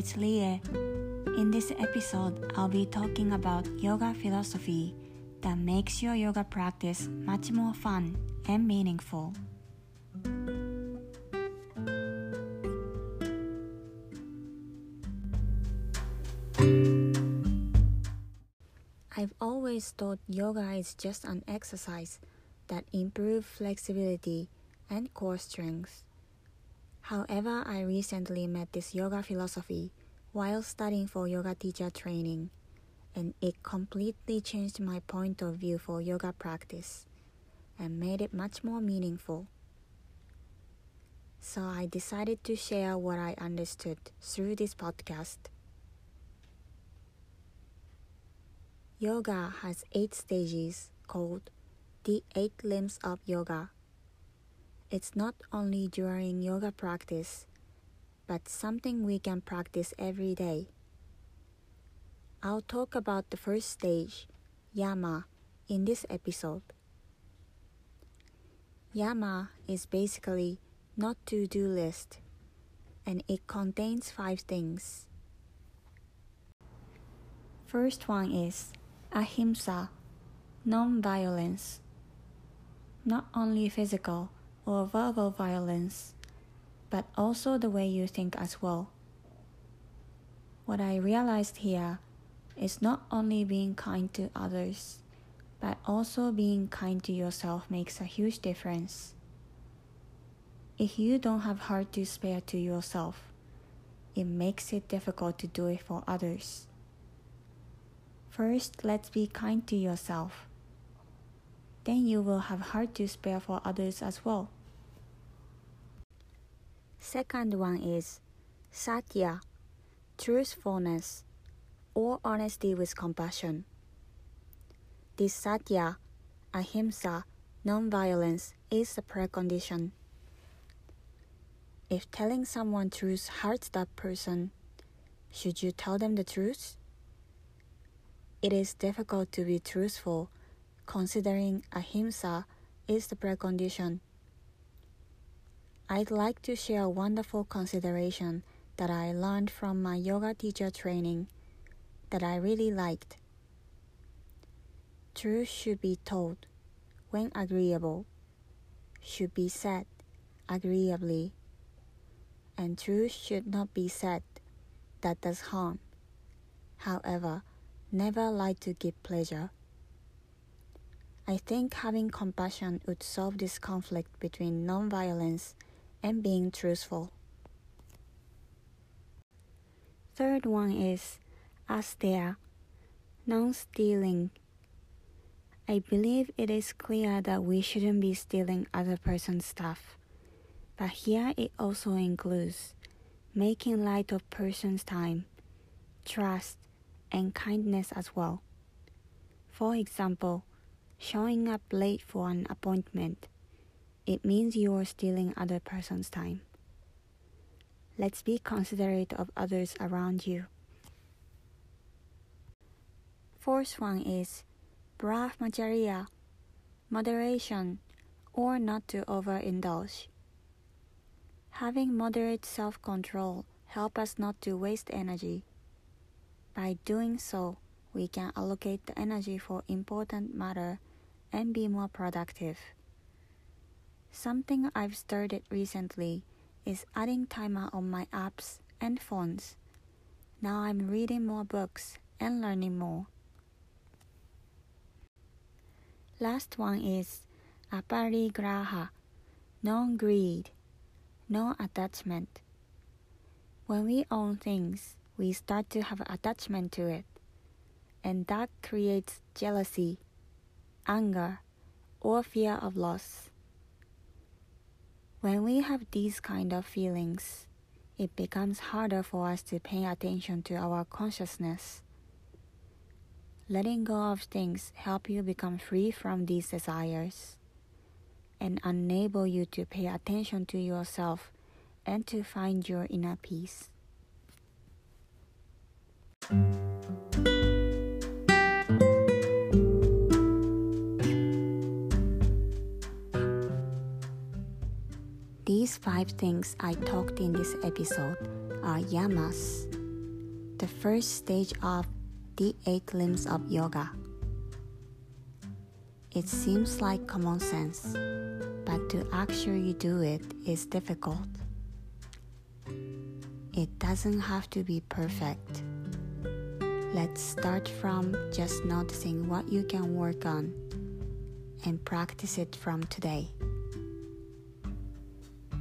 it's Lie. In this episode, I'll be talking about yoga philosophy that makes your yoga practice much more fun and meaningful. I've always thought yoga is just an exercise that improves flexibility and core strength. However, I recently met this yoga philosophy while studying for yoga teacher training, and it completely changed my point of view for yoga practice and made it much more meaningful. So I decided to share what I understood through this podcast. Yoga has eight stages called the eight limbs of yoga. It's not only during yoga practice, but something we can practice every day. I'll talk about the first stage, Yama, in this episode. Yama is basically not to do list, and it contains five things. First one is ahimsa, non violence. Not only physical or verbal violence, but also the way you think as well. What I realized here is not only being kind to others, but also being kind to yourself makes a huge difference. If you don't have heart to spare to yourself, it makes it difficult to do it for others. First, let's be kind to yourself. Then you will have heart to spare for others as well. Second one is satya, truthfulness, or honesty with compassion. This satya, ahimsa, non-violence is a precondition. If telling someone truth hurts that person, should you tell them the truth? It is difficult to be truthful considering ahimsa is the precondition. I'd like to share a wonderful consideration that I learned from my yoga teacher training that I really liked. Truth should be told when agreeable, should be said agreeably, and truth should not be said that does harm. However, never lie to give pleasure. I think having compassion would solve this conflict between nonviolence and being truthful. Third one is asteya, non stealing. I believe it is clear that we shouldn't be stealing other person's stuff, but here it also includes making light of person's time, trust, and kindness as well. For example, showing up late for an appointment, it means you are stealing other person's time. Let's be considerate of others around you. Fourth one is brahmacharya, moderation, or not to overindulge. Having moderate self-control help us not to waste energy by doing so, we can allocate the energy for important matter and be more productive. Something I've started recently is adding timer on my apps and phones. Now I'm reading more books and learning more. Last one is aparigraha, non greed, no attachment. When we own things, we start to have attachment to it. And that creates jealousy, anger, or fear of loss. When we have these kind of feelings, it becomes harder for us to pay attention to our consciousness. Letting go of things help you become free from these desires and enable you to pay attention to yourself and to find your inner peace. Five things I talked in this episode are yamas, the first stage of the eight limbs of yoga. It seems like common sense, but to actually do it is difficult. It doesn't have to be perfect. Let's start from just noticing what you can work on and practice it from today.